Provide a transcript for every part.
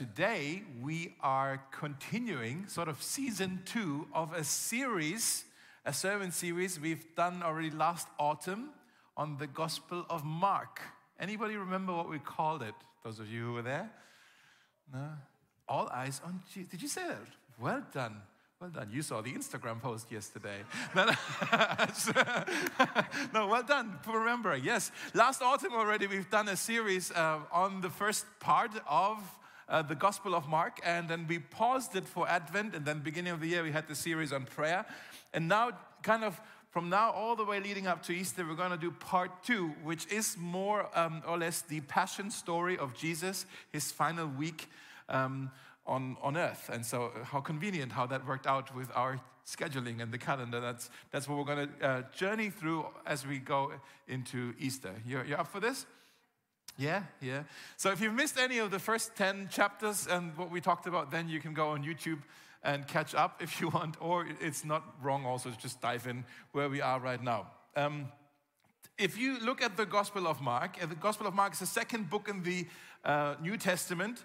today we are continuing sort of season two of a series, a sermon series we've done already last autumn on the Gospel of Mark. Anybody remember what we called it? Those of you who were there? No? All eyes on Jesus. Did you say that? Well done. Well done. You saw the Instagram post yesterday. no, well done for remembering. Yes, last autumn already we've done a series uh, on the first part of uh, the Gospel of Mark, and then we paused it for Advent, and then beginning of the year we had the series on prayer, and now kind of from now all the way leading up to Easter, we're going to do part two, which is more um, or less the passion story of Jesus, his final week. Um, on, on earth. And so, uh, how convenient how that worked out with our scheduling and the calendar. That's, that's what we're going to uh, journey through as we go into Easter. You're, you're up for this? Yeah, yeah. So, if you've missed any of the first 10 chapters and what we talked about, then you can go on YouTube and catch up if you want, or it's not wrong also to just dive in where we are right now. Um, if you look at the Gospel of Mark, uh, the Gospel of Mark is the second book in the uh, New Testament.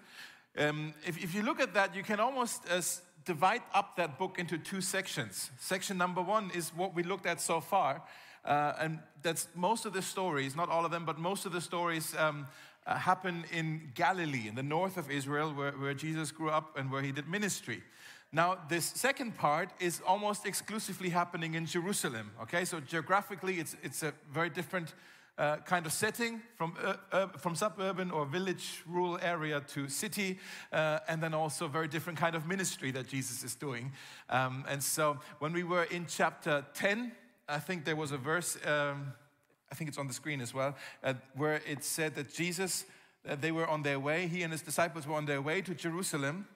Um, if, if, you look at that, you can almost uh, divide up that book into two sections. Section number one is what we looked at so far, uh, and that's most of the stories, not all of them, but most of the stories um, uh, happen in Galilee, in the north of Israel, where, where Jesus grew up and where he did ministry. Now, this second part is almost exclusively happening in Jerusalem. Okay, so geographically, it's, it's a very different uh, kind of setting from, uh, uh, from suburban or village rural area to city uh, and then also very different kind of ministry that jesus is doing um, and so when we were in chapter 10 i think there was a verse um, i think it's on the screen as well uh, where it said that jesus uh, they were on their way he and his disciples were on their way to jerusalem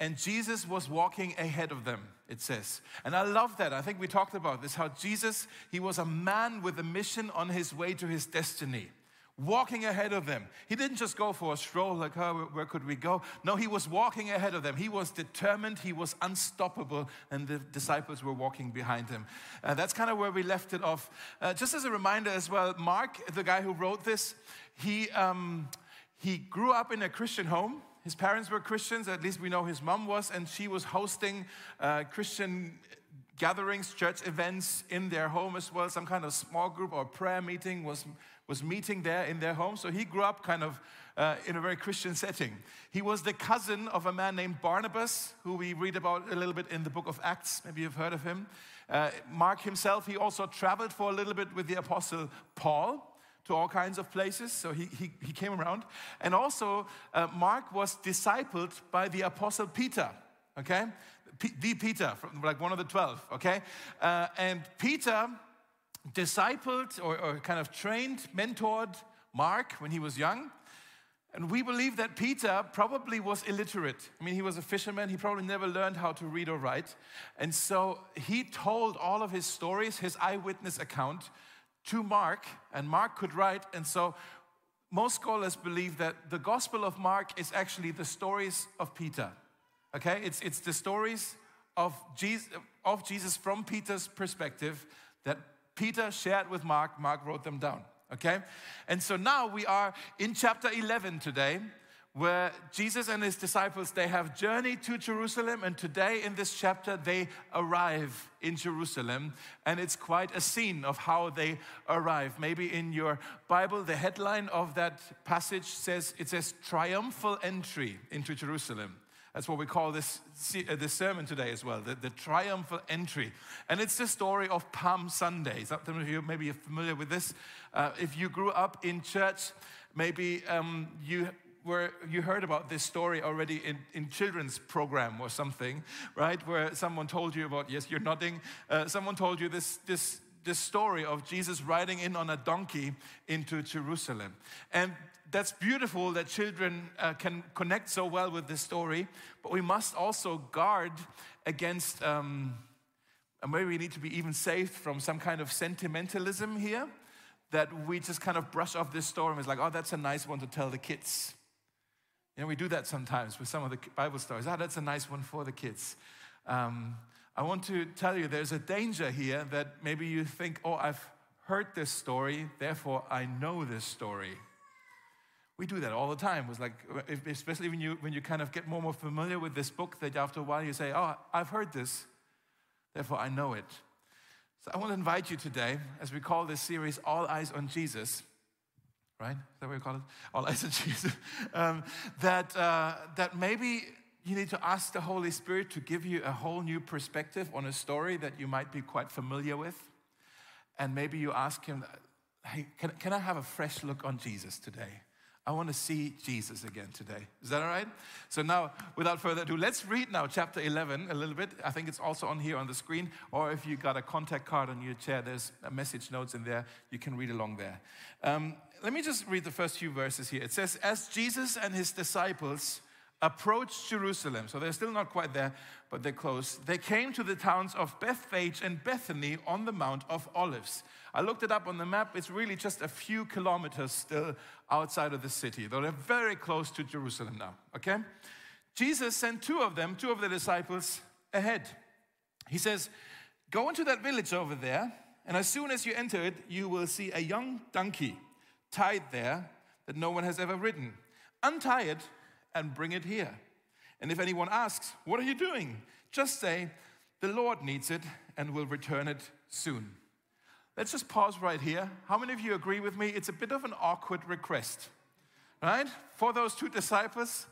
and Jesus was walking ahead of them, it says. And I love that. I think we talked about this how Jesus, he was a man with a mission on his way to his destiny, walking ahead of them. He didn't just go for a stroll, like, oh, where could we go? No, he was walking ahead of them. He was determined, he was unstoppable, and the disciples were walking behind him. Uh, that's kind of where we left it off. Uh, just as a reminder as well, Mark, the guy who wrote this, he, um, he grew up in a Christian home. His parents were Christians, at least we know his mom was, and she was hosting uh, Christian gatherings, church events in their home as well. Some kind of small group or prayer meeting was, was meeting there in their home. So he grew up kind of uh, in a very Christian setting. He was the cousin of a man named Barnabas, who we read about a little bit in the book of Acts. Maybe you've heard of him. Uh, Mark himself, he also traveled for a little bit with the apostle Paul to all kinds of places. So he, he, he came around. And also, uh, Mark was discipled by the apostle Peter, okay? P- the Peter, from, like one of the 12, okay? Uh, and Peter discipled or, or kind of trained, mentored Mark when he was young. And we believe that Peter probably was illiterate. I mean, he was a fisherman. He probably never learned how to read or write. And so he told all of his stories, his eyewitness account, to Mark, and Mark could write. And so most scholars believe that the Gospel of Mark is actually the stories of Peter. Okay? It's, it's the stories of Jesus, of Jesus from Peter's perspective that Peter shared with Mark. Mark wrote them down. Okay? And so now we are in chapter 11 today where Jesus and his disciples they have journeyed to Jerusalem and today in this chapter they arrive in Jerusalem and it's quite a scene of how they arrive maybe in your bible the headline of that passage says it says triumphal entry into Jerusalem that's what we call this, uh, this sermon today as well, the, the triumphal entry. And it's the story of Palm Sunday. Some of you maybe you're familiar with this. Uh, if you grew up in church, maybe um, you where you heard about this story already in, in children's program or something, right? Where someone told you about, yes, you're nodding, uh, someone told you this, this, this story of Jesus riding in on a donkey into Jerusalem. And that's beautiful that children uh, can connect so well with this story, but we must also guard against, um, and maybe we need to be even safe from some kind of sentimentalism here, that we just kind of brush off this story and it's like, oh, that's a nice one to tell the kids. You know, we do that sometimes with some of the Bible stories. Ah, that's a nice one for the kids. Um, I want to tell you there's a danger here that maybe you think, oh, I've heard this story, therefore I know this story. We do that all the time. It's like, especially when you, when you kind of get more and more familiar with this book, that after a while you say, Oh, I've heard this, therefore I know it. So I want to invite you today, as we call this series All Eyes on Jesus, right? Is that what we call it? All Eyes on Jesus. Um, that, uh, that maybe you need to ask the Holy Spirit to give you a whole new perspective on a story that you might be quite familiar with. And maybe you ask Him, Hey, can, can I have a fresh look on Jesus today? I want to see Jesus again today. Is that all right? So now, without further ado, let's read now chapter 11 a little bit. I think it's also on here on the screen, or if you got a contact card on your chair, there's a message notes in there. You can read along there. Um, let me just read the first few verses here. It says, As Jesus and his disciples approached Jerusalem, so they're still not quite there, but they're close, they came to the towns of Bethphage and Bethany on the Mount of Olives. I looked it up on the map. It's really just a few kilometers still outside of the city, they're very close to Jerusalem now, okay? Jesus sent two of them, two of the disciples, ahead. He says, Go into that village over there, and as soon as you enter it, you will see a young donkey tied there that no one has ever ridden. Untie it and bring it here. And if anyone asks, What are you doing? just say, The Lord needs it and will return it soon. Let's just pause right here. How many of you agree with me? It's a bit of an awkward request, right? For those two disciples,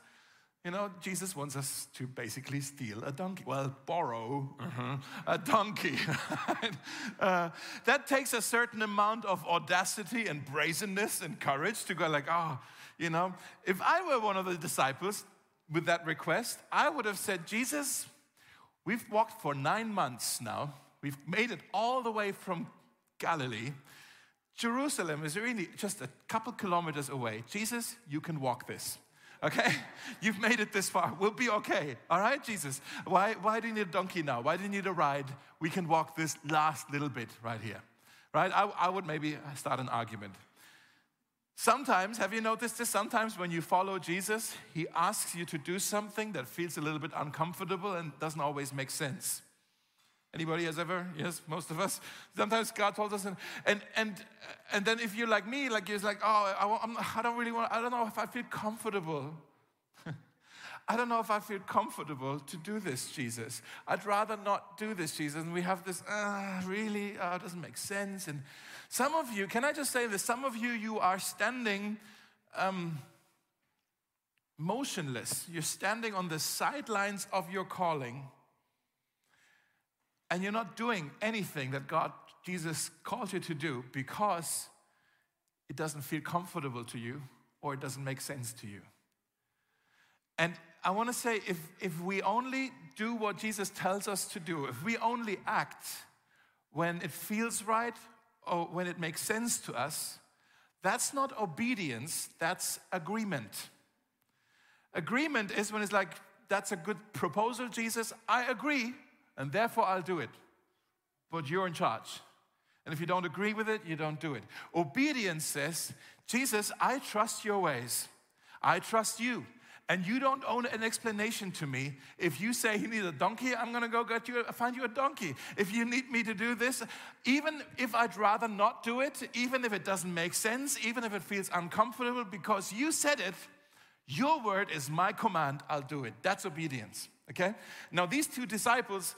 you know, Jesus wants us to basically steal a donkey. Well, borrow uh-huh, a donkey. uh, that takes a certain amount of audacity and brazenness and courage to go like, oh, you know. If I were one of the disciples with that request, I would have said, Jesus, we've walked for nine months now. We've made it all the way from Galilee. Jerusalem is really just a couple kilometers away. Jesus, you can walk this. Okay? You've made it this far. We'll be okay. All right, Jesus? Why, why do you need a donkey now? Why do you need a ride? We can walk this last little bit right here. Right? I, I would maybe start an argument. Sometimes, have you noticed this? Sometimes when you follow Jesus, he asks you to do something that feels a little bit uncomfortable and doesn't always make sense. Anybody has ever? Yes, most of us. Sometimes God told us, and and and, and then if you're like me, like you're like, oh, I, I'm, I don't really want. I don't know if I feel comfortable. I don't know if I feel comfortable to do this, Jesus. I'd rather not do this, Jesus. And we have this, uh, really, uh, it doesn't make sense. And some of you, can I just say this? Some of you, you are standing um, motionless. You're standing on the sidelines of your calling and you're not doing anything that God, Jesus called you to do because it doesn't feel comfortable to you or it doesn't make sense to you. And I want to say if, if we only do what Jesus tells us to do, if we only act when it feels right or when it makes sense to us, that's not obedience, that's agreement. Agreement is when it's like, that's a good proposal, Jesus. I agree and therefore I'll do it. But you're in charge. And if you don't agree with it, you don't do it. Obedience says, Jesus, I trust your ways. I trust you. And you don't own an explanation to me. If you say you need a donkey, I'm gonna go get you, find you a donkey. If you need me to do this, even if I'd rather not do it, even if it doesn't make sense, even if it feels uncomfortable, because you said it, your word is my command, I'll do it. That's obedience. Okay? Now, these two disciples,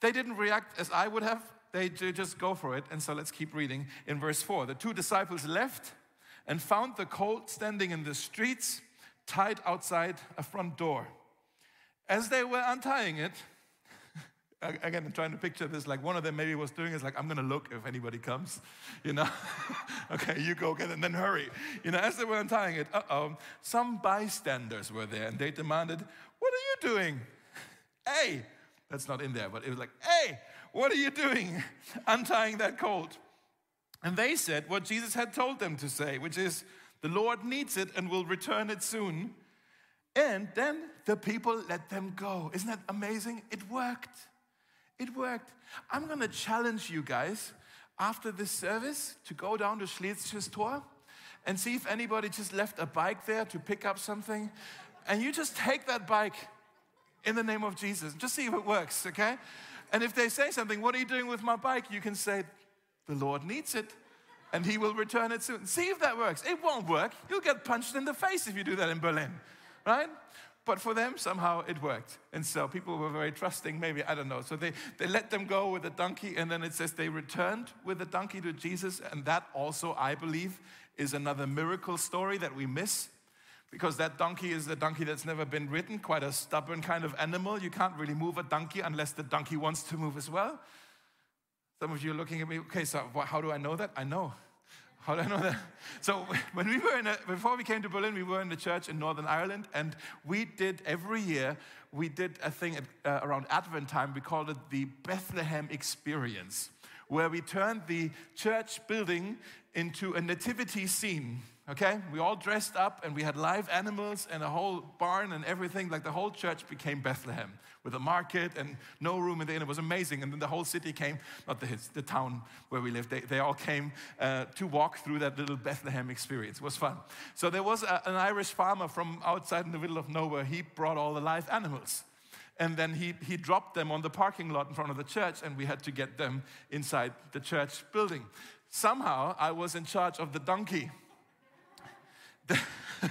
they didn't react as I would have. They just go for it. And so let's keep reading in verse 4. The two disciples left and found the colt standing in the streets, tied outside a front door. As they were untying it, again, I'm trying to picture this like one of them maybe was doing is like, I'm gonna look if anybody comes, you know? okay, you go get it and then hurry. You know, as they were untying it, uh oh, some bystanders were there and they demanded, What are you doing? Hey, that's not in there, but it was like, Hey, what are you doing untying that colt? And they said what Jesus had told them to say, which is, The Lord needs it and will return it soon. And then the people let them go. Isn't that amazing? It worked. It worked. I'm going to challenge you guys after this service to go down to Schlesisches Tor and see if anybody just left a bike there to pick up something. And you just take that bike in the name of Jesus. Just see if it works, okay? And if they say something, what are you doing with my bike? You can say, the Lord needs it and he will return it soon. See if that works. It won't work. You'll get punched in the face if you do that in Berlin, right? But for them, somehow it worked. And so people were very trusting, maybe, I don't know. So they, they let them go with the donkey, and then it says they returned with the donkey to Jesus. And that also, I believe, is another miracle story that we miss. Because that donkey is a donkey that's never been ridden, quite a stubborn kind of animal. You can't really move a donkey unless the donkey wants to move as well. Some of you are looking at me, okay, so how do I know that? I know. How do I know that? So when we were in a, before we came to Berlin, we were in the church in Northern Ireland, and we did every year we did a thing at, uh, around Advent time. We called it the Bethlehem Experience, where we turned the church building into a nativity scene okay? We all dressed up and we had live animals and a whole barn and everything. Like the whole church became Bethlehem with a market and no room in the inn. It was amazing. And then the whole city came, not the, the town where we lived, they, they all came uh, to walk through that little Bethlehem experience. It was fun. So there was a, an Irish farmer from outside in the middle of nowhere. He brought all the live animals. And then he, he dropped them on the parking lot in front of the church, and we had to get them inside the church building. Somehow, I was in charge of the donkey the,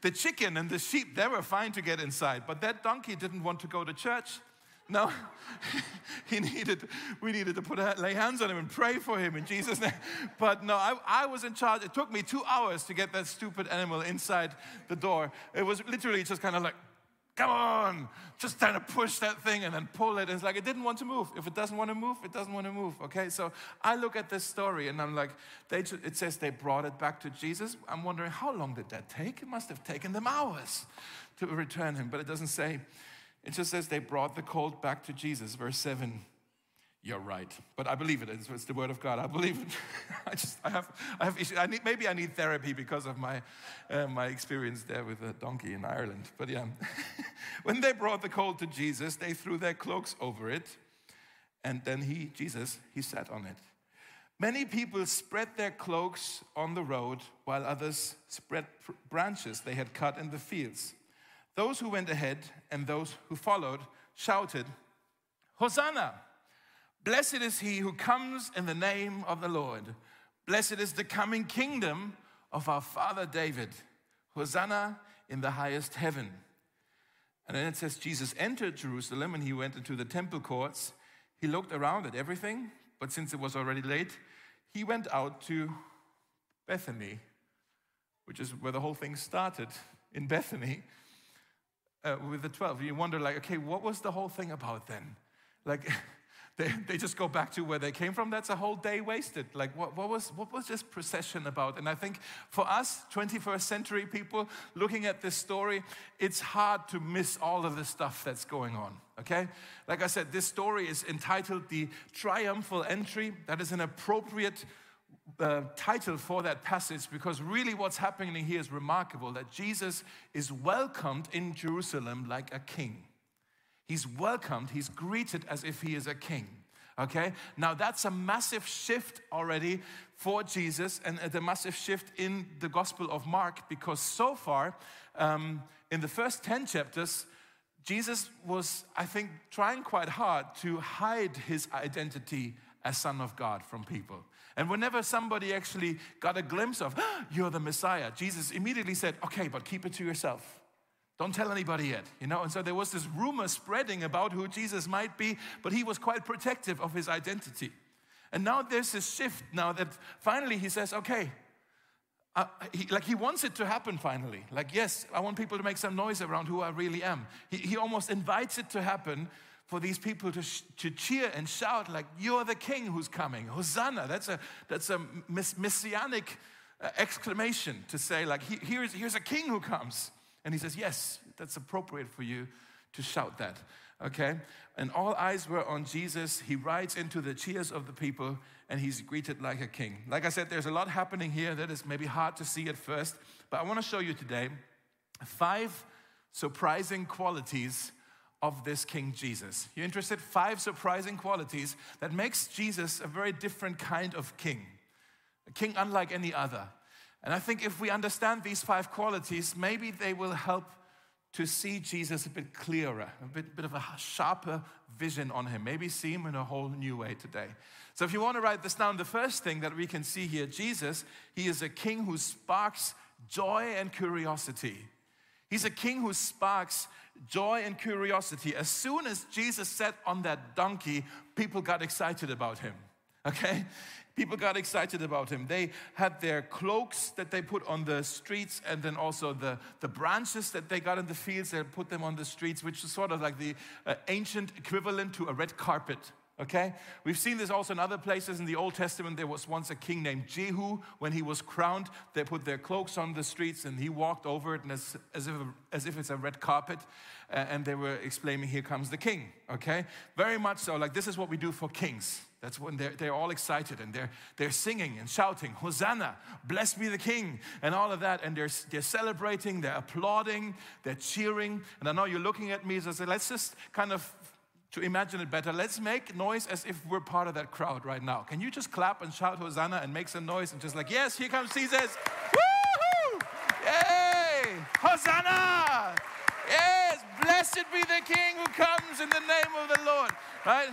the chicken and the sheep, they were fine to get inside, but that donkey didn't want to go to church. No, he needed, we needed to put lay hands on him and pray for him in Jesus' name. But no, I, I was in charge. It took me two hours to get that stupid animal inside the door. It was literally just kind of like, come on, just trying to push that thing and then pull it. It's like it didn't want to move. If it doesn't want to move, it doesn't want to move. Okay, so I look at this story and I'm like, they, it says they brought it back to Jesus. I'm wondering how long did that take? It must have taken them hours to return him, but it doesn't say. It just says they brought the colt back to Jesus. Verse 7 you're right. But I believe it. It's, it's the word of God. I believe it. I just, I have, I have issues. I need, maybe I need therapy because of my, uh, my experience there with a donkey in Ireland. But yeah, when they brought the colt to Jesus, they threw their cloaks over it. And then he, Jesus, he sat on it. Many people spread their cloaks on the road, while others spread branches they had cut in the fields. Those who went ahead and those who followed shouted, Hosanna! Blessed is he who comes in the name of the Lord. Blessed is the coming kingdom of our father David. Hosanna in the highest heaven. And then it says Jesus entered Jerusalem and he went into the temple courts. He looked around at everything, but since it was already late, he went out to Bethany, which is where the whole thing started in Bethany uh, with the 12. You wonder, like, okay, what was the whole thing about then? Like, they, they just go back to where they came from. That's a whole day wasted. Like, what, what, was, what was this procession about? And I think for us, 21st century people, looking at this story, it's hard to miss all of the stuff that's going on, okay? Like I said, this story is entitled The Triumphal Entry. That is an appropriate uh, title for that passage because really what's happening here is remarkable that Jesus is welcomed in Jerusalem like a king. He's welcomed, he's greeted as if he is a king. Okay? Now that's a massive shift already for Jesus and a massive shift in the Gospel of Mark because so far, um, in the first 10 chapters, Jesus was, I think, trying quite hard to hide his identity as Son of God from people. And whenever somebody actually got a glimpse of, oh, you're the Messiah, Jesus immediately said, okay, but keep it to yourself. Don't tell anybody yet, you know? And so there was this rumor spreading about who Jesus might be, but he was quite protective of his identity. And now there's this shift now that finally he says, okay, uh, he, like he wants it to happen finally. Like, yes, I want people to make some noise around who I really am. He, he almost invites it to happen for these people to, sh- to cheer and shout, like, you're the king who's coming. Hosanna. That's a, that's a mess- messianic uh, exclamation to say, like, he, here's, here's a king who comes. And he says, Yes, that's appropriate for you to shout that. Okay? And all eyes were on Jesus. He rides into the cheers of the people and he's greeted like a king. Like I said, there's a lot happening here that is maybe hard to see at first, but I want to show you today five surprising qualities of this King Jesus. You interested? Five surprising qualities that makes Jesus a very different kind of king. A king unlike any other. And I think if we understand these five qualities, maybe they will help to see Jesus a bit clearer, a bit, bit of a sharper vision on him, maybe see him in a whole new way today. So, if you want to write this down, the first thing that we can see here Jesus, he is a king who sparks joy and curiosity. He's a king who sparks joy and curiosity. As soon as Jesus sat on that donkey, people got excited about him. Okay? People got excited about him. They had their cloaks that they put on the streets, and then also the, the branches that they got in the fields, they put them on the streets, which is sort of like the uh, ancient equivalent to a red carpet. Okay? We've seen this also in other places in the Old Testament. There was once a king named Jehu. When he was crowned, they put their cloaks on the streets and he walked over it as, as, if, as if it's a red carpet. Uh, and they were exclaiming, Here comes the king. Okay? Very much so. Like, this is what we do for kings. That's when they're, they're all excited and they're, they're singing and shouting, Hosanna, blessed be the King, and all of that. And they're, they're celebrating, they're applauding, they're cheering. And I know you're looking at me, so I say, let's just kind of, to imagine it better, let's make noise as if we're part of that crowd right now. Can you just clap and shout Hosanna and make some noise and just like, yes, here comes Jesus. Woohoo! Yay! Hosanna! Yes, blessed be the King who comes in the name of the Lord. Right?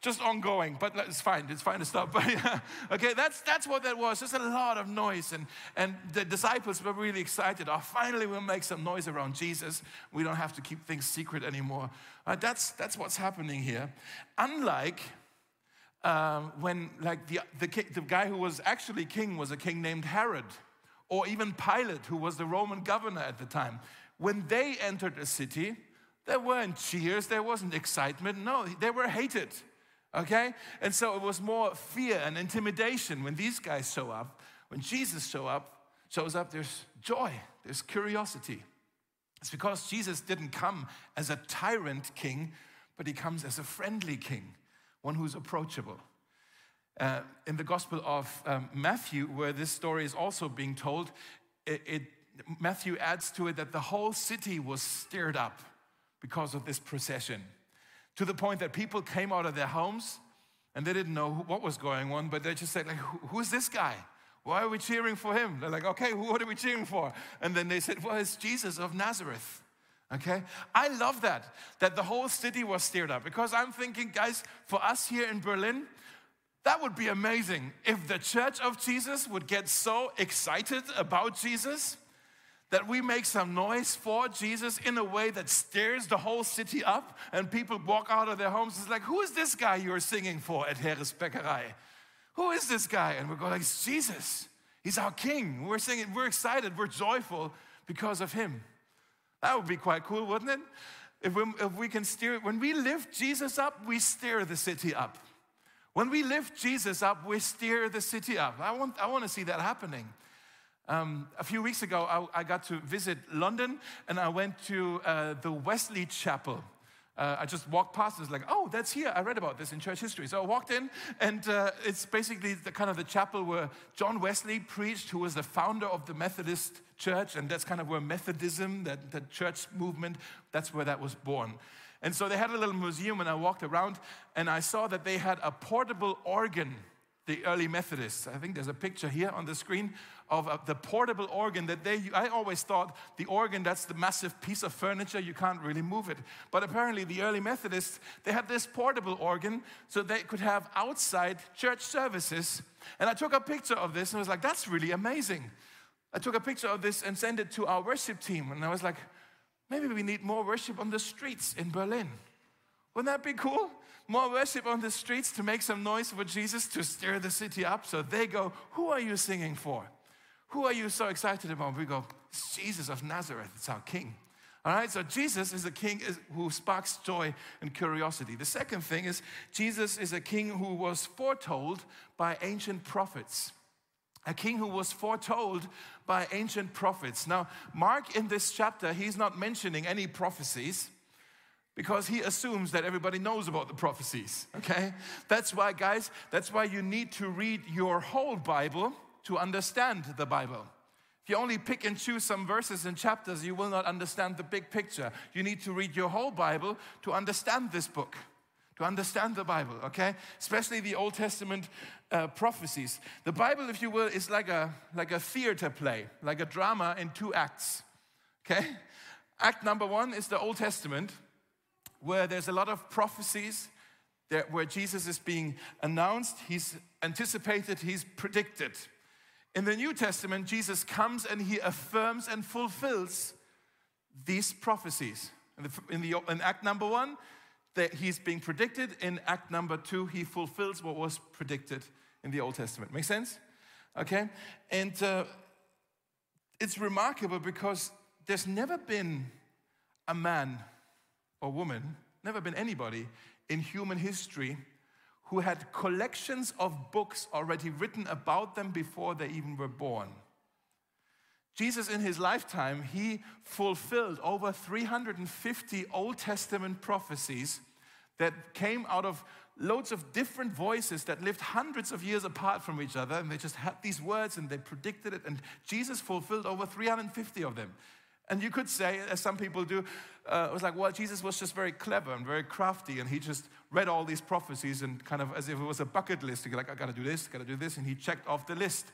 Just ongoing, but it's fine. It's fine to stop. Okay, that's that's what that was. Just a lot of noise, and and the disciples were really excited. Oh, finally, we'll make some noise around Jesus. We don't have to keep things secret anymore. Uh, that's that's what's happening here. Unlike um, when, like the the, the guy who was actually king was a king named Herod, or even Pilate, who was the Roman governor at the time. When they entered a city, there weren't cheers, there wasn't excitement. No, they were hated. Okay? And so it was more fear and intimidation when these guys show up. When Jesus show up, shows up, there's joy, there's curiosity. It's because Jesus didn't come as a tyrant king, but he comes as a friendly king, one who's approachable. Uh, in the Gospel of um, Matthew, where this story is also being told, it, it, Matthew adds to it that the whole city was stirred up because of this procession to the point that people came out of their homes and they didn't know what was going on, but they just said, like, who's this guy? Why are we cheering for him? They're like, okay, what are we cheering for? And then they said, well, it's Jesus of Nazareth. Okay? I love that, that the whole city was stirred up because I'm thinking, guys, for us here in Berlin, that would be amazing if the church of Jesus would get so excited about Jesus that we make some noise for Jesus in a way that stirs the whole city up and people walk out of their homes. It's like, who is this guy you're singing for at Heeres Bäckerei? Who is this guy? And we go like, it's Jesus. He's our king. We're singing, we're excited, we're joyful because of him. That would be quite cool, wouldn't it? If we, if we can steer, when we lift Jesus up, we steer the city up. When we lift Jesus up, we steer the city up. I want, I want to see that happening. Um, a few weeks ago, I, I, got to visit London and I went to uh, the Wesley Chapel. Uh, I just walked past. It's like, oh, that's here. I read about this in church history. So I walked in, and uh, it's basically the kind of the chapel where John Wesley preached, who was the founder of the Methodist Church, and that's kind of where Methodism, that the church movement, that's where that was born. And so they had a little museum, and I walked around, and I saw that they had a portable organ the early Methodists. I think there's a picture here on the screen of uh, the portable organ that they, I always thought the organ, that's the massive piece of furniture, you can't really move it. But apparently, the early Methodists, they had this portable organ so they could have outside church services. And I took a picture of this and was like, that's really amazing. I took a picture of this and sent it to our worship team. And I was like, maybe we need more worship on the streets in Berlin. Wouldn't that be cool? More worship on the streets to make some noise for Jesus to stir the city up. So they go, Who are you singing for? Who are you so excited about? We go, It's Jesus of Nazareth, it's our King. All right, so Jesus is a king who sparks joy and curiosity. The second thing is Jesus is a king who was foretold by ancient prophets. A king who was foretold by ancient prophets. Now, Mark in this chapter, he's not mentioning any prophecies because he assumes that everybody knows about the prophecies, okay? That's why, guys, that's why you need to read your whole Bible to understand the Bible. If you only pick and choose some verses and chapters, you will not understand the big picture. You need to read your whole Bible to understand this book, to understand the Bible, okay? Especially the Old Testament uh, prophecies. The Bible, if you will, is like a, like a theater play, like a drama in two acts, okay? Act number one is the Old Testament, where there's a lot of prophecies that where Jesus is being announced, he's anticipated, he's predicted. In the New Testament, Jesus comes and he affirms and fulfills these prophecies. In, the, in, the, in Act number one, that he's being predicted. In Act number two, he fulfills what was predicted in the Old Testament. Make sense? Okay? And uh, it's remarkable because there's never been a man or woman, never been anybody in human history who had collections of books already written about them before they even were born. Jesus, in his lifetime, he fulfilled over 350 Old Testament prophecies that came out of loads of different voices that lived hundreds of years apart from each other, and they just had these words and they predicted it, and Jesus fulfilled over 350 of them. And you could say, as some people do, uh, it was like, well, Jesus was just very clever and very crafty, and he just read all these prophecies and kind of as if it was a bucket list. He like, I gotta do this, gotta do this, and he checked off the list.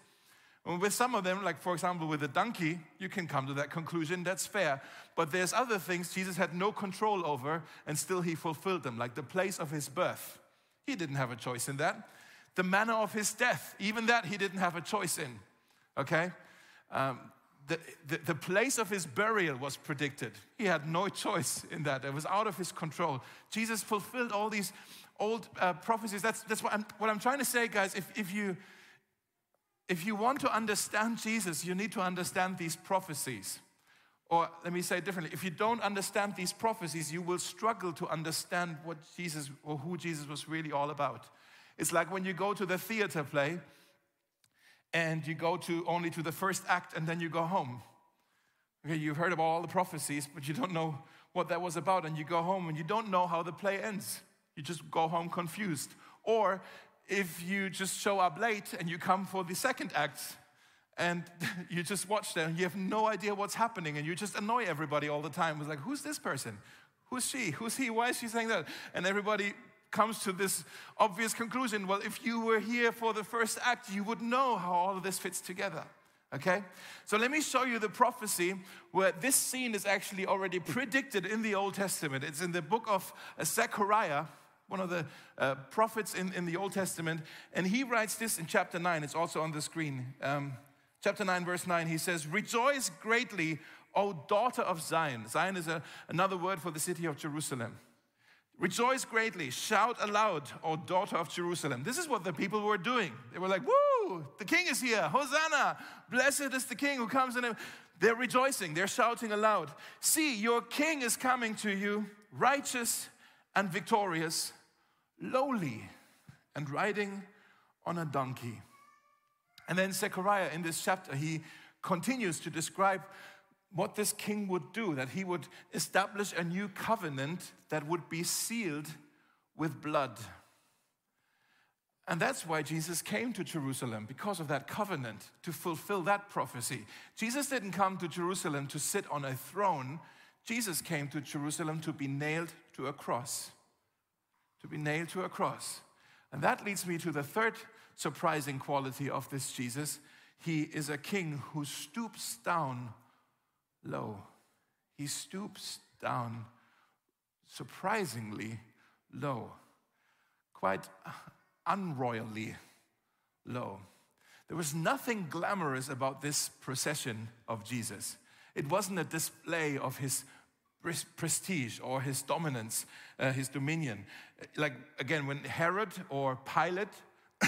And with some of them, like for example with the donkey, you can come to that conclusion, that's fair. But there's other things Jesus had no control over, and still he fulfilled them, like the place of his birth. He didn't have a choice in that. The manner of his death, even that he didn't have a choice in. Okay? Um, the, the, the, place of his burial was predicted. He had no choice in that. It was out of his control. Jesus fulfilled all these old uh, prophecies. That's, that's what, I'm, what I'm trying to say, guys. If, if, you, if you want to understand Jesus, you need to understand these prophecies. Or let me say it differently if you don't understand these prophecies, you will struggle to understand what Jesus or who Jesus was really all about. It's like when you go to the theater play and you go to only to the first act and then you go home. Okay, you've heard about all the prophecies, but you don't know what that was about, and you go home and you don't know how the play ends. You just go home confused. Or if you just show up late and you come for the second act and you just watch them, you have no idea what's happening, and you just annoy everybody all the time. It's like, who's this person? Who's she? Who's he? Why is she saying that? And everybody comes to this obvious conclusion well, if you were here for the first act, you would know how all of this fits together. Okay? So let me show you the prophecy where this scene is actually already predicted in the Old Testament. It's in the book of uh, Zechariah, one of the uh, prophets in, in the Old Testament. And he writes this in chapter 9. It's also on the screen. Um, chapter 9, verse 9, he says, Rejoice greatly, O daughter of Zion. Zion is a, another word for the city of Jerusalem. Rejoice greatly, shout aloud, O daughter of Jerusalem. This is what the people were doing. They were like, Woo, the king is here, Hosanna, blessed is the king who comes in. They're rejoicing, they're shouting aloud. See, your king is coming to you, righteous and victorious, lowly and riding on a donkey. And then Zechariah in this chapter, he continues to describe what this king would do, that he would establish a new covenant that would be sealed with blood. And that's why Jesus came to Jerusalem, because of that covenant, to fulfill that prophecy. Jesus didn't come to Jerusalem to sit on a throne, Jesus came to Jerusalem to be nailed to a cross. To be nailed to a cross. And that leads me to the third surprising quality of this Jesus. He is a king who stoops down low. He stoops down surprisingly low, quite unroyally low. There was nothing glamorous about this procession of Jesus. It wasn't a display of his prestige or his dominance, uh, his dominion. Like, again, when Herod or Pilate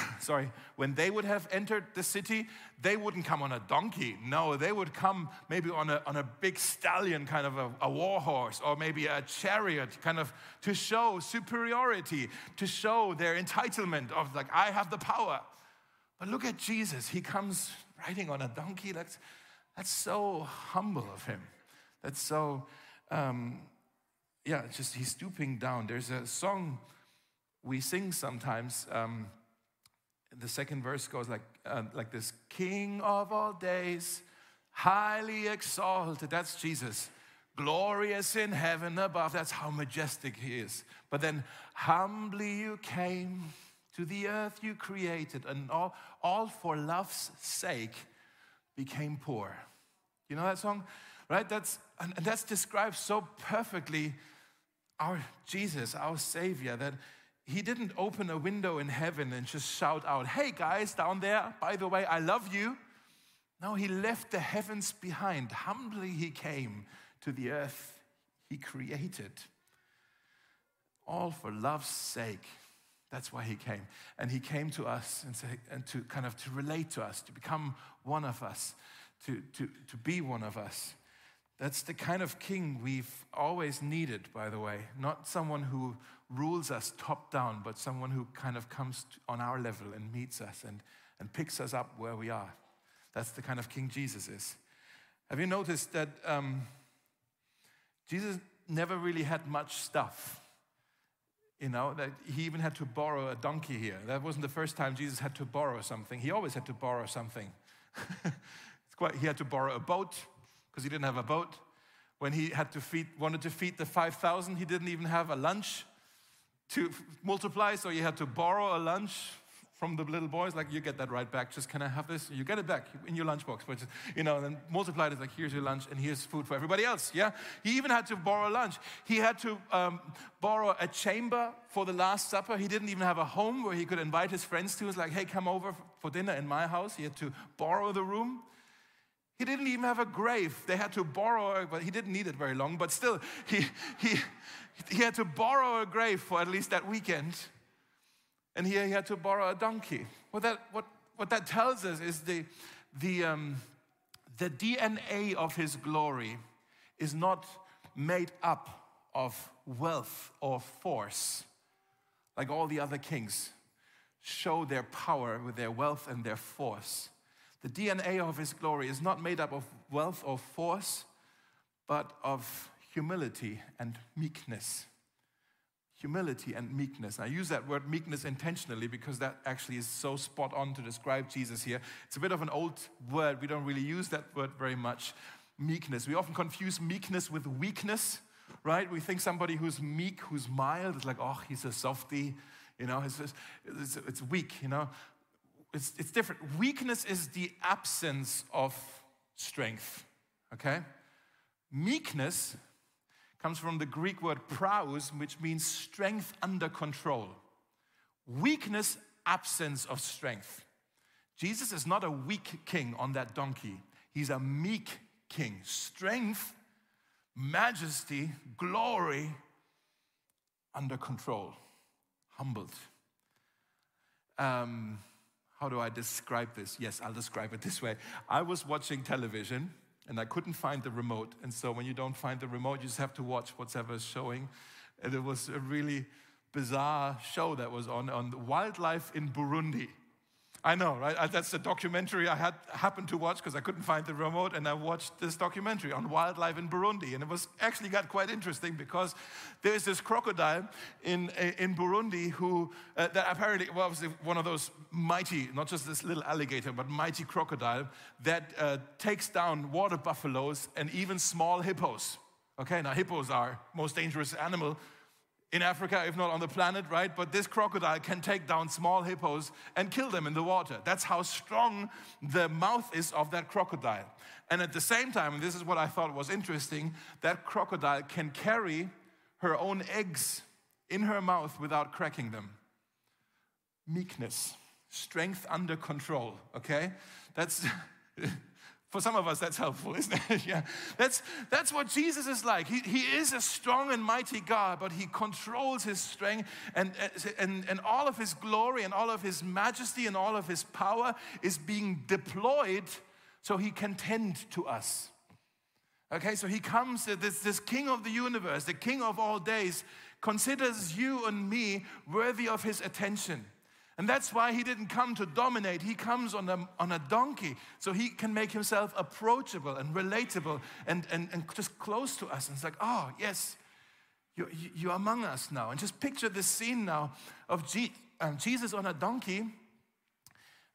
sorry, when they would have entered the city, they wouldn't come on a donkey. No, they would come maybe on a, on a big stallion, kind of a, a war horse, or maybe a chariot, kind of to show superiority, to show their entitlement of, like, I have the power. But look at Jesus. He comes riding on a donkey. That's, that's so humble of him. That's so, um, yeah, just he's stooping down. There's a song we sing sometimes. Um, the second verse goes like, uh, like this King of all days, highly exalted. That's Jesus. Glorious in heaven above. That's how majestic he is. But then, humbly you came to the earth you created, and all, all for love's sake became poor. You know that song? Right? That's and, and that's described so perfectly our Jesus, our Savior, that he didn't open a window in heaven and just shout out, Hey guys down there, by the way, I love you. No, he left the heavens behind. Humbly he came to the earth he created. All for love's sake. That's why he came. And he came to us and, say, and to kind of to relate to us, to become one of us, to, to, to be one of us. That's the kind of king we've always needed, by the way. Not someone who rules us top down, but someone who kind of comes on our level and meets us and, and picks us up where we are. That's the kind of king Jesus is. Have you noticed that um, Jesus never really had much stuff? You know, that he even had to borrow a donkey here. That wasn't the first time Jesus had to borrow something. He always had to borrow something. it's quite, he had to borrow a boat because he didn't have a boat. When he had to feed, wanted to feed the 5,000, he didn't even have a lunch to multiply, so you had to borrow a lunch from the little boys, like, you get that right back. Just, can I have this? You get it back in your lunchbox. But, just, you know, then multiplied is like, here's your lunch and here's food for everybody else. Yeah? He even had to borrow lunch. He had to um, borrow a chamber for the Last Supper. He didn't even have a home where he could invite his friends to. It's like, hey, come over for dinner in my house. He had to borrow the room. He didn't even have a grave. They had to borrow, but he didn't need it very long. But still, he, he, he had to borrow a grave for at least that weekend and here he had to borrow a donkey. What that, what, what that tells us is the, the, um, the DNA of his glory is not made up of wealth or force like all the other kings show their power with their wealth and their force. The DNA of his glory is not made up of wealth or force, but of humility and meekness humility and meekness. I use that word meekness intentionally because that actually is so spot on to describe Jesus here. It's a bit of an old word. We don't really use that word very much. Meekness. We often confuse meekness with weakness, right? We think somebody who's meek, who's mild, is like, oh, he's a softy, you know, it's, it's, it's weak, you know. It's, it's different. Weakness is the absence of strength, okay? Meekness comes from the Greek word praus, which means strength under control. Weakness, absence of strength. Jesus is not a weak king on that donkey, he's a meek king. Strength, majesty, glory under control, humbled. Um, how do I describe this? Yes, I'll describe it this way. I was watching television and I couldn't find the remote. And so when you don't find the remote, you just have to watch whatever is showing. And it was a really bizarre show that was on on wildlife in Burundi. I know, right? That's the documentary I had happened to watch because I couldn't find the remote, and I watched this documentary on wildlife in Burundi, and it was actually got quite interesting because there's this crocodile in in Burundi who uh, that apparently well, was one of those mighty, not just this little alligator, but mighty crocodile that uh, takes down water buffaloes and even small hippos. Okay, now hippos are most dangerous animal in Africa, if not on the planet, right? But this crocodile can take down small hippos and kill them in the water. That's how strong the mouth is of that crocodile. And at the same time, and this is what I thought was interesting, that crocodile can carry her own eggs in her mouth without cracking them. Meekness, strength under control, okay? That's. For some of us, that's helpful, isn't it? yeah. That's, that's what Jesus is like. He, he is a strong and mighty God, but he controls his strength and, and, and all of his glory and all of his majesty and all of his power is being deployed so he can tend to us. Okay, so he comes, this, this king of the universe, the king of all days, considers you and me worthy of his attention. And that's why he didn't come to dominate. He comes on a, on a donkey so he can make himself approachable and relatable and, and, and just close to us. And it's like, oh, yes, you're, you're among us now. And just picture this scene now of um, Jesus on a donkey,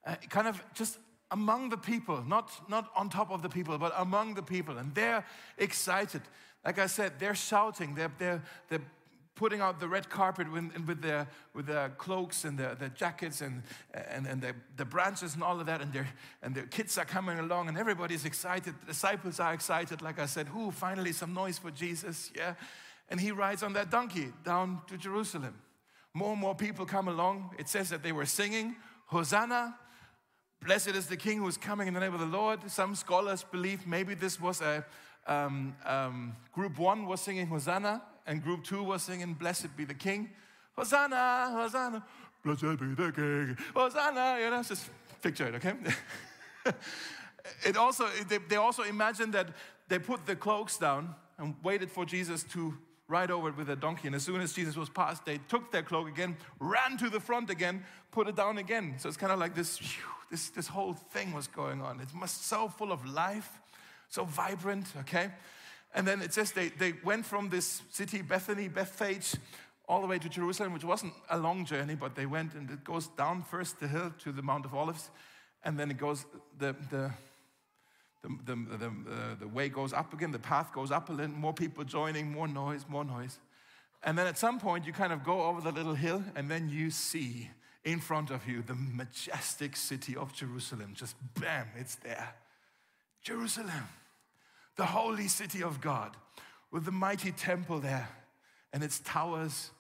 uh, kind of just among the people, not, not on top of the people, but among the people. And they're excited. Like I said, they're shouting, they're, they're, they're putting out the red carpet with, with, their, with their cloaks and their, their jackets and, and, and their, the branches and all of that. And their, and their kids are coming along and everybody's excited. The disciples are excited. Like I said, who finally some noise for Jesus. Yeah. And he rides on that donkey down to Jerusalem. More and more people come along. It says that they were singing, Hosanna, blessed is the King who is coming in the name of the Lord. Some scholars believe maybe this was a um, um, group one was singing Hosanna, and group two was singing Blessed be the King. Hosanna, Hosanna, blessed be the King. Hosanna, you know, just picture it, okay? it also, they, they also imagined that they put the cloaks down and waited for Jesus to ride over it with a donkey. And as soon as Jesus was past, they took their cloak again, ran to the front again, put it down again. So it's kind of like this, this, this whole thing was going on. It was so full of life, so vibrant, okay? And then it says they, they went from this city, Bethany, Bethphage, all the way to Jerusalem, which wasn't a long journey, but they went and it goes down first the hill to the Mount of Olives, and then it goes, the, the, the, the, the, uh, the way goes up again, the path goes up a little, more people joining, more noise, more noise. And then at some point, you kind of go over the little hill, and then you see in front of you the majestic city of Jerusalem. Just bam, it's there. Jerusalem, the holy city of God, with the mighty temple there, and its towers,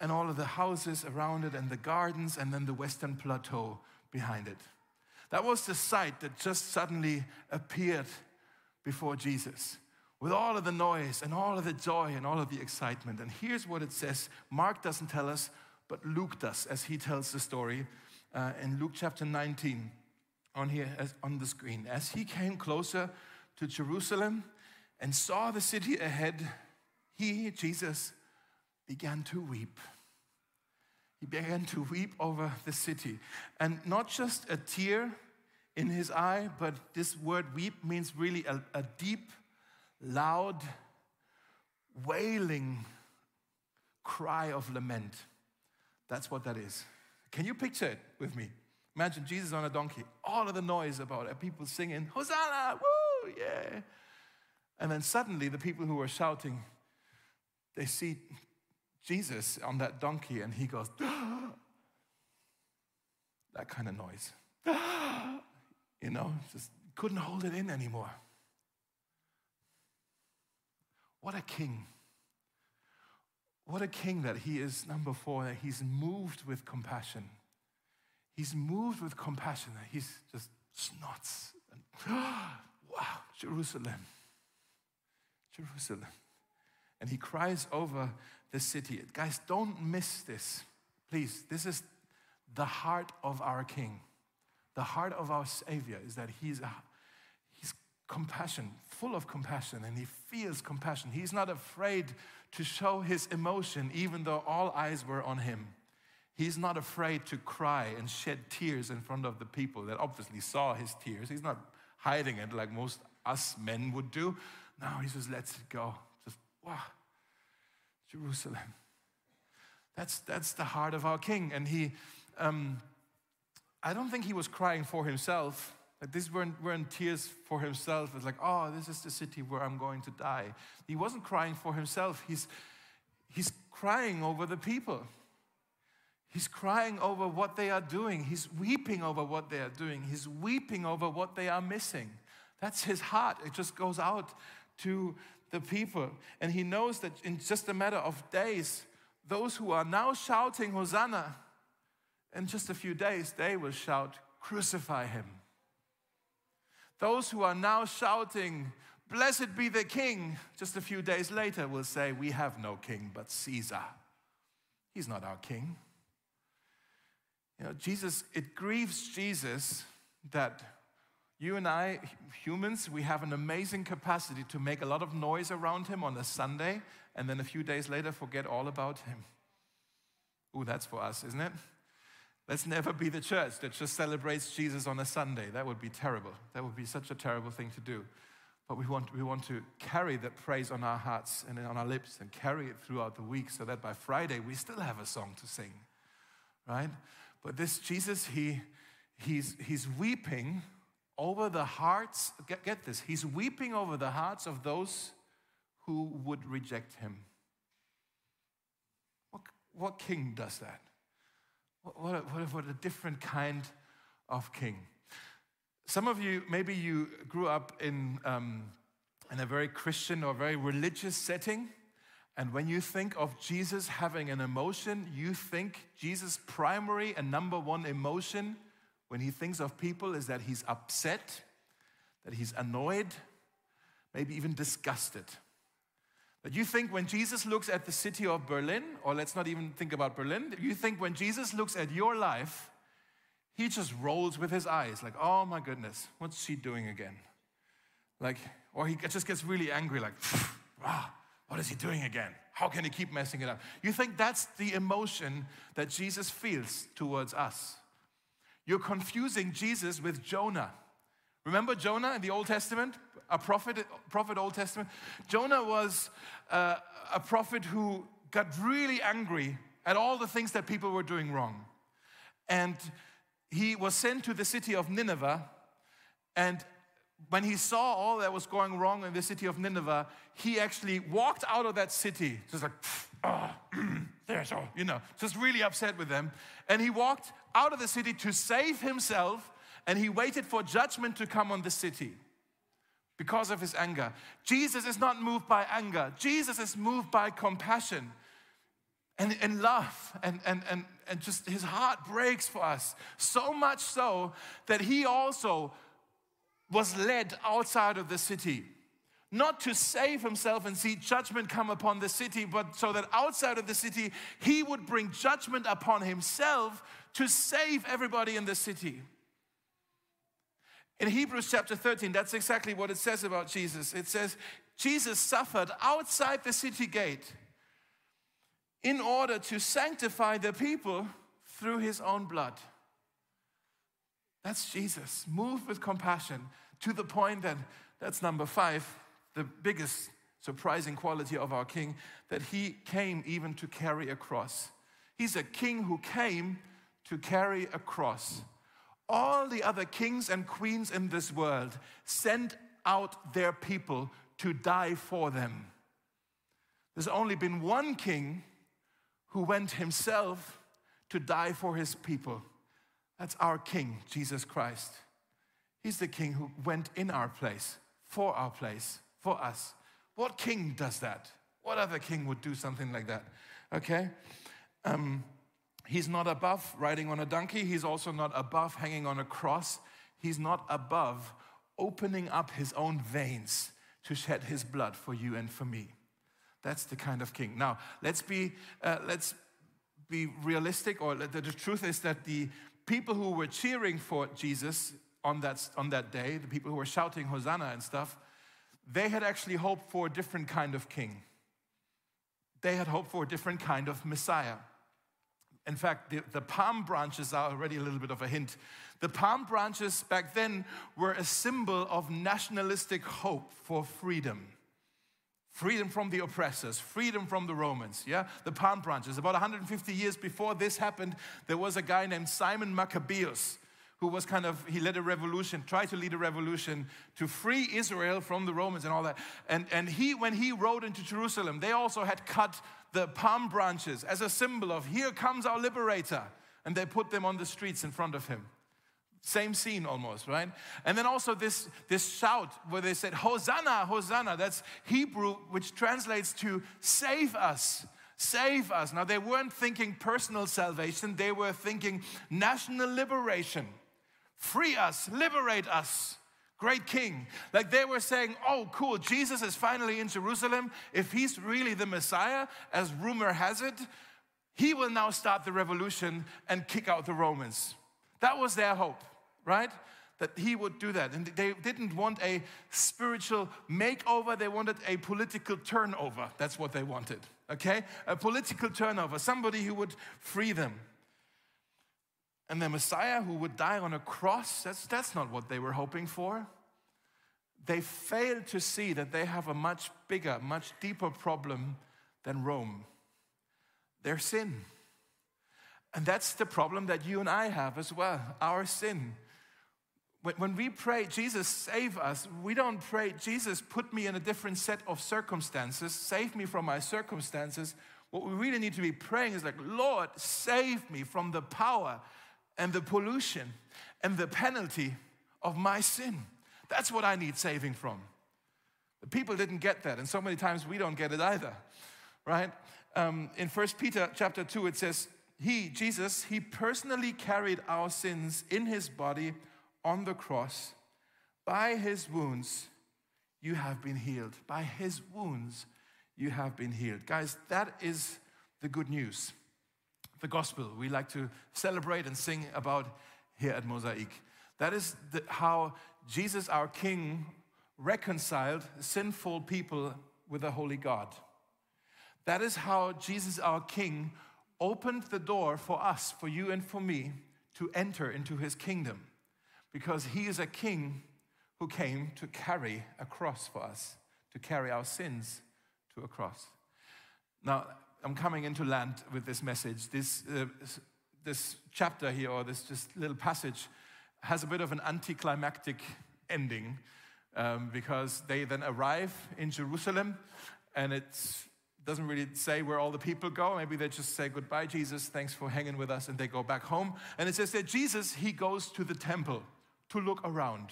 and all of the houses around it, and the gardens, and then the western plateau behind it. That was the sight that just suddenly appeared before Jesus with all of the noise and all of the joy and all of the excitement. And here's what it says Mark doesn't tell us, but Luke does as he tells the story uh, in Luke chapter 19 on here as, on the screen. As he came closer to Jerusalem and saw the city ahead, he, Jesus, began to weep. He began to weep over the city. And not just a tear in his eye, but this word weep means really a, a deep, loud, wailing cry of lament. That's what that is. Can you picture it with me? Imagine Jesus on a donkey, all of the noise about it, people singing, Hosanna, woo, Oh, yeah. And then suddenly the people who were shouting, they see Jesus on that donkey and he goes, that kind of noise. you know, just couldn't hold it in anymore. What a king. What a king that he is, number four, that he's moved with compassion. He's moved with compassion. That he's just snots. And, wow, Jerusalem. Jerusalem. And he cries over the city. Guys, don't miss this. Please, this is the heart of our King. The heart of our Savior is that he's, a, he's compassion, full of compassion, and he feels compassion. He's not afraid to show his emotion, even though all eyes were on him. He's not afraid to cry and shed tears in front of the people that obviously saw his tears. He's not hiding it like most us men would do. No, he says, lets go. Just, wow. Jerusalem. That's, that's the heart of our king. And he, um, I don't think he was crying for himself. Like these weren't, weren't tears for himself. It's like, oh, this is the city where I'm going to die. He wasn't crying for himself. He's, he's crying over the people. He's crying over what they are doing. He's weeping over what they are doing. He's weeping over what they are missing. That's his heart. It just goes out to the people. And he knows that in just a matter of days, those who are now shouting Hosanna, in just a few days, they will shout, Crucify him. Those who are now shouting, Blessed be the King, just a few days later will say, We have no king but Caesar. He's not our king. You know, Jesus, it grieves Jesus that you and I, humans, we have an amazing capacity to make a lot of noise around him on a Sunday and then a few days later forget all about him. Ooh, that's for us, isn't it? Let's never be the church that just celebrates Jesus on a Sunday. That would be terrible. That would be such a terrible thing to do. But we want, we want to carry that praise on our hearts and on our lips and carry it throughout the week so that by Friday we still have a song to sing, right? But this Jesus, he, he's, he's weeping over the hearts, get, get this, he's weeping over the hearts of those who would reject him. what what king does that? What, what, a, what, a, different kind of king. Some of you, maybe you grew up in, um, in a very Christian or very religious setting. And when you think of Jesus having an emotion, you think Jesus' primary and number one emotion when he thinks of people is that he's upset, that he's annoyed, maybe even disgusted. But you think when Jesus looks at the city of Berlin, or let's not even think about Berlin, you think when Jesus looks at your life, he just rolls with his eyes, like, oh my goodness, what's she doing again? Like, or he just gets really angry, like, ah, what is he doing again? How can he keep messing it up? You think that's the emotion that Jesus feels towards us. You're confusing Jesus with Jonah. Remember Jonah in the Old Testament? A prophet, prophet Old Testament? Jonah was uh, a prophet who got really angry at all the things that people were doing wrong. And he was sent to the city of Nineveh. And when he saw all that was going wrong in the city of Nineveh, he actually walked out of that city, just like, oh, there's all, you know, just really upset with them. And he walked out of the city to save himself and he waited for judgment to come on the city because of his anger. Jesus is not moved by anger, Jesus is moved by compassion and, and love, and, and, and, and just his heart breaks for us. So much so that he also was led outside of the city. Not to save himself and see judgment come upon the city, but so that outside of the city, he would bring judgment upon himself to save everybody in the city. In Hebrews chapter 13, that's exactly what it says about Jesus. It says, Jesus suffered outside the city gate in order to sanctify the people through his own blood. That's Jesus, moved with compassion to the point that that's number five, the biggest surprising quality of our king, that he came even to carry a cross. He's a king who came to carry a cross. All the other kings and queens in this world sent out their people to die for them. There's only been one king who went himself to die for his people. That's our king, Jesus Christ. He's the king who went in our place, for our place, for us. What king does that? What other king would do something like that? Okay? Um, he's not above riding on a donkey. He's also not above hanging on a cross. He's not above opening up his own veins to shed his blood for you and for me. That's the kind of king. Now, let's be, uh, let's be realistic, or the, the truth is that the people who were cheering for Jesus on that, on that day, the people who were shouting Hosanna and stuff, they had actually hoped for a different kind of king. They had hoped for a different kind of Messiah. In fact, the, the, palm branches are already a little bit of a hint. The palm branches back then were a symbol of nationalistic hope for freedom. Freedom from the oppressors, freedom from the Romans, yeah? The palm branches. About 150 years before this happened, there was a guy named Simon Maccabeus who was kind of, he led a revolution, tried to lead a revolution to free Israel from the Romans and all that. And, and he, when he rode into Jerusalem, they also had cut the palm branches as a symbol of, here comes our liberator. And they put them on the streets in front of him. Same scene almost, right? And then also this, this shout where they said, Hosanna, Hosanna. That's Hebrew, which translates to save us save us. Now, they weren't thinking personal salvation, they were thinking national liberation. Free us, liberate us. Great king. Like they were saying, oh, cool, Jesus is finally in Jerusalem. If he's really the Messiah, as rumor has it, he will now start the revolution and kick out the Romans. That was their hope, right? That he would do that. And they didn't want a spiritual makeover, they wanted a political turnover. That's what they wanted, okay? A political turnover, somebody who would free them. And the Messiah who would die on a cross, that's, that's not what they were hoping for. They failed to see that they have a much bigger, much deeper problem than Rome their sin. And that's the problem that you and I have as well our sin. When we pray, Jesus, save us, we don't pray, Jesus, put me in a different set of circumstances, save me from my circumstances. What we really need to be praying is like, Lord, save me from the power and the pollution and the penalty of my sin. That's what I need saving from. The people didn't get that, and so many times we don't get it either, right? Um, in 1 Peter chapter 2, it says, He, Jesus, He personally carried our sins in His body on the cross, by his wounds, you have been healed. By his wounds, you have been healed. Guys, that is the good news. The gospel we like to celebrate and sing about here at Mosaic. That is the, how Jesus, our King, reconciled sinful people with a holy God. That is how Jesus, our King, opened the door for us, for you and for me, to enter into his kingdom because he is a king who came to carry a cross for us, to carry our sins to a cross. Now, I'm coming into land with this message. This, uh, this chapter here, or this just little passage, has a bit of an anticlimactic ending um, because they then arrive in Jerusalem and it doesn't really say where all the people go. Maybe they just say goodbye, Jesus, thanks for hanging with us, and they go back home. And it says that Jesus, he goes to the temple to look around.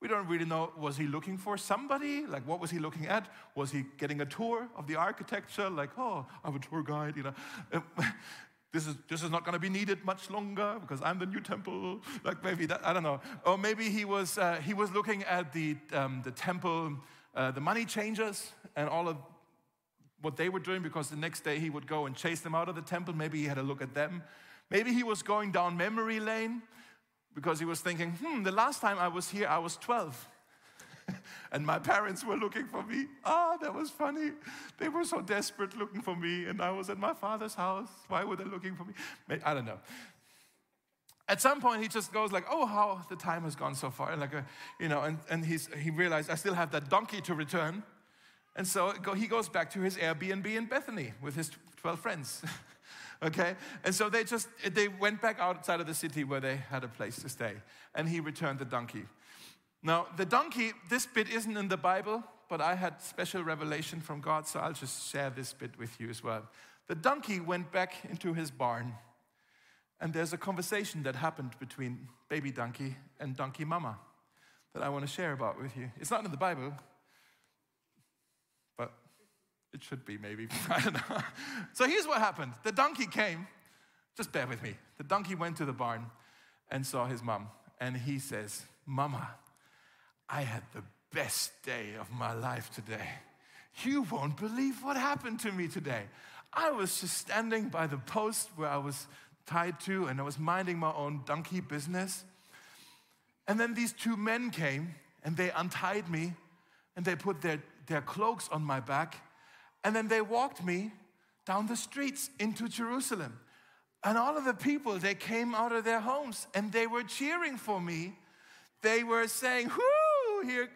We don't really know, was he looking for somebody? Like, what was he looking at? Was he getting a tour of the architecture? Like, oh, I'm a tour guide, you know. this is, this is not going to be needed much longer because I'm the new temple. Like, maybe that, I don't know. Or maybe he was, uh, he was looking at the, um, the temple, uh, the money changers, and all of what they were doing because the next day he would go and chase them out of the temple. Maybe he had a look at them. Maybe he was going down memory lane because he was thinking, hmm, the last time I was here, I was 12. and my parents were looking for me. Ah, that was funny. They were so desperate looking for me, and I was at my father's house. Why were they looking for me? I don't know. At some point, he just goes like, "Oh, how the time has gone so far!" Like, a, you know, and, and he's, he realized I still have that donkey to return, and so he goes back to his Airbnb in Bethany with his twelve friends. okay? And so they just, they went back outside of the city where they had a place to stay. And he returned the donkey. Now, the donkey, this bit isn't in the Bible, but I had special revelation from God, so I'll just share this bit with you as well. The donkey went back into his barn, and there's a conversation that happened between baby donkey and donkey mama that I want to share about with you. It's not in the Bible, it should be, maybe. I don't know. So here's what happened the donkey came. Just bear with me. The donkey went to the barn and saw his mom. And he says, Mama, I had the best day of my life today. You won't believe what happened to me today. I was just standing by the post where I was tied to, and I was minding my own donkey business. And then these two men came and they untied me and they put their, their cloaks on my back and then they walked me down the streets into Jerusalem. And all of the people, they came out of their homes and they were cheering for me. They were saying, Whoo, here,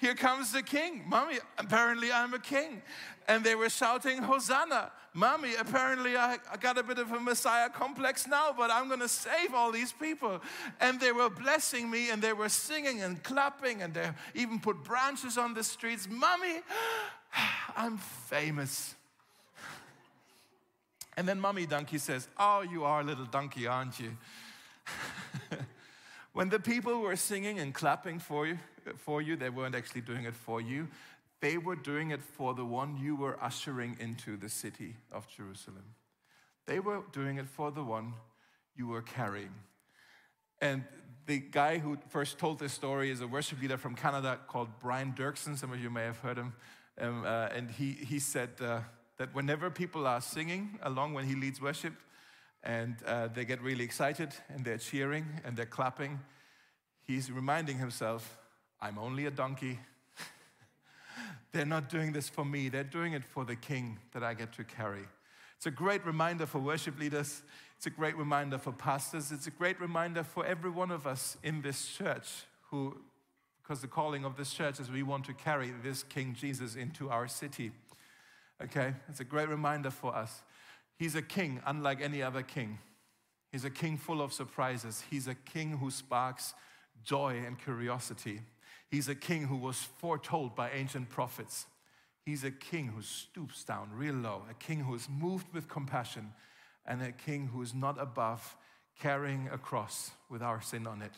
here comes the king. Mommy, apparently I'm a king. And they were shouting, Hosanna. Mommy, apparently I, I got a bit of a Messiah complex now, but I'm going to save all these people. And they were blessing me and they were singing and clapping and they even put branches on the streets. Mommy, I'm famous. And then Mommy Donkey says, Oh, you are a little donkey, aren't you? when the people were singing and clapping for you, for you, they weren't actually doing it for you. They were doing it for the one you were ushering into the city of Jerusalem. They were doing it for the one you were carrying. And the guy who first told this story is a worship leader from Canada called Brian Doerksen. Some of you may have heard him. Um, uh, and he, he said uh, that whenever people are singing along when he leads worship, and uh, they get really excited and they're cheering and they're clapping, he's reminding himself, I'm only a donkey. they're not doing this for me, they're doing it for the king that I get to carry. It's a great reminder for worship leaders. It's a great reminder for pastors. It's a great reminder for every one of us in this church who because the calling of this church is we want to carry this King Jesus into our city. Okay? It's a great reminder for us. He's a king unlike any other king. He's a king full of surprises. He's a king who sparks joy and curiosity. He's a king who was foretold by ancient prophets. He's a king who stoops down real low, a king who is moved with compassion, and a king who is not above carrying a cross with our sin on it.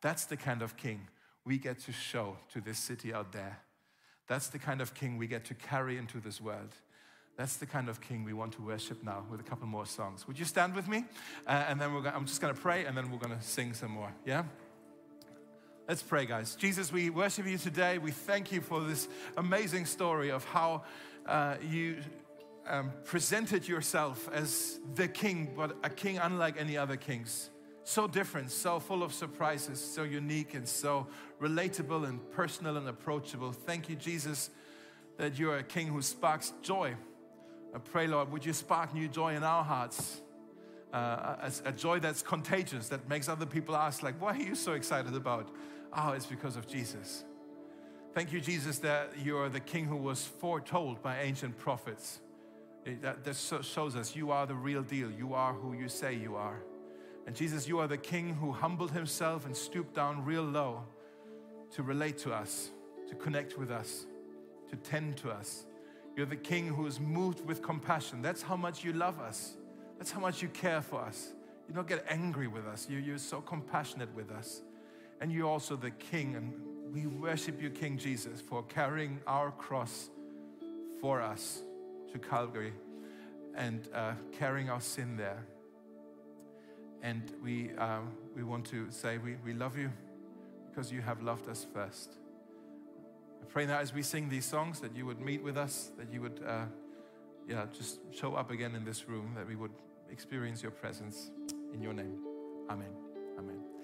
That's the kind of king we get to show to this city out there. That's the kind of king we get to carry into this world. That's the kind of king we want to worship now with a couple more songs. Would you stand with me? Uh, and then we're gonna, I'm just going to pray and then we're going to sing some more. Yeah? Let's pray, guys. Jesus, we worship you today. We thank you for this amazing story of how uh, you um, presented yourself as the king, but a king unlike any other kings. So different, so full of surprises, so unique, and so relatable and personal and approachable. Thank you, Jesus, that you're a king who sparks joy. I pray, Lord, would you spark new joy in our hearts? Uh, a, a joy that's contagious, that makes other people ask, like, what are you so excited about? Oh, it's because of Jesus. Thank you, Jesus, that you are the king who was foretold by ancient prophets. It, that, that shows us you are the real deal. You are who you say you are. And Jesus, you are the king who humbled himself and stooped down real low to relate to us, to connect with us, to tend to us. You're the king who is moved with compassion. That's how much you love us. That's how much you care for us. You don't get angry with us. You, you're so compassionate with us. And you're also the King, and we worship you, King Jesus, for carrying our cross for us to Calvary and uh, carrying our sin there. And we, uh, we want to say we, we love you because you have loved us first. I pray that as we sing these songs, that you would meet with us, that you would uh, yeah, just show up again in this room, that we would experience your presence in your name. Amen.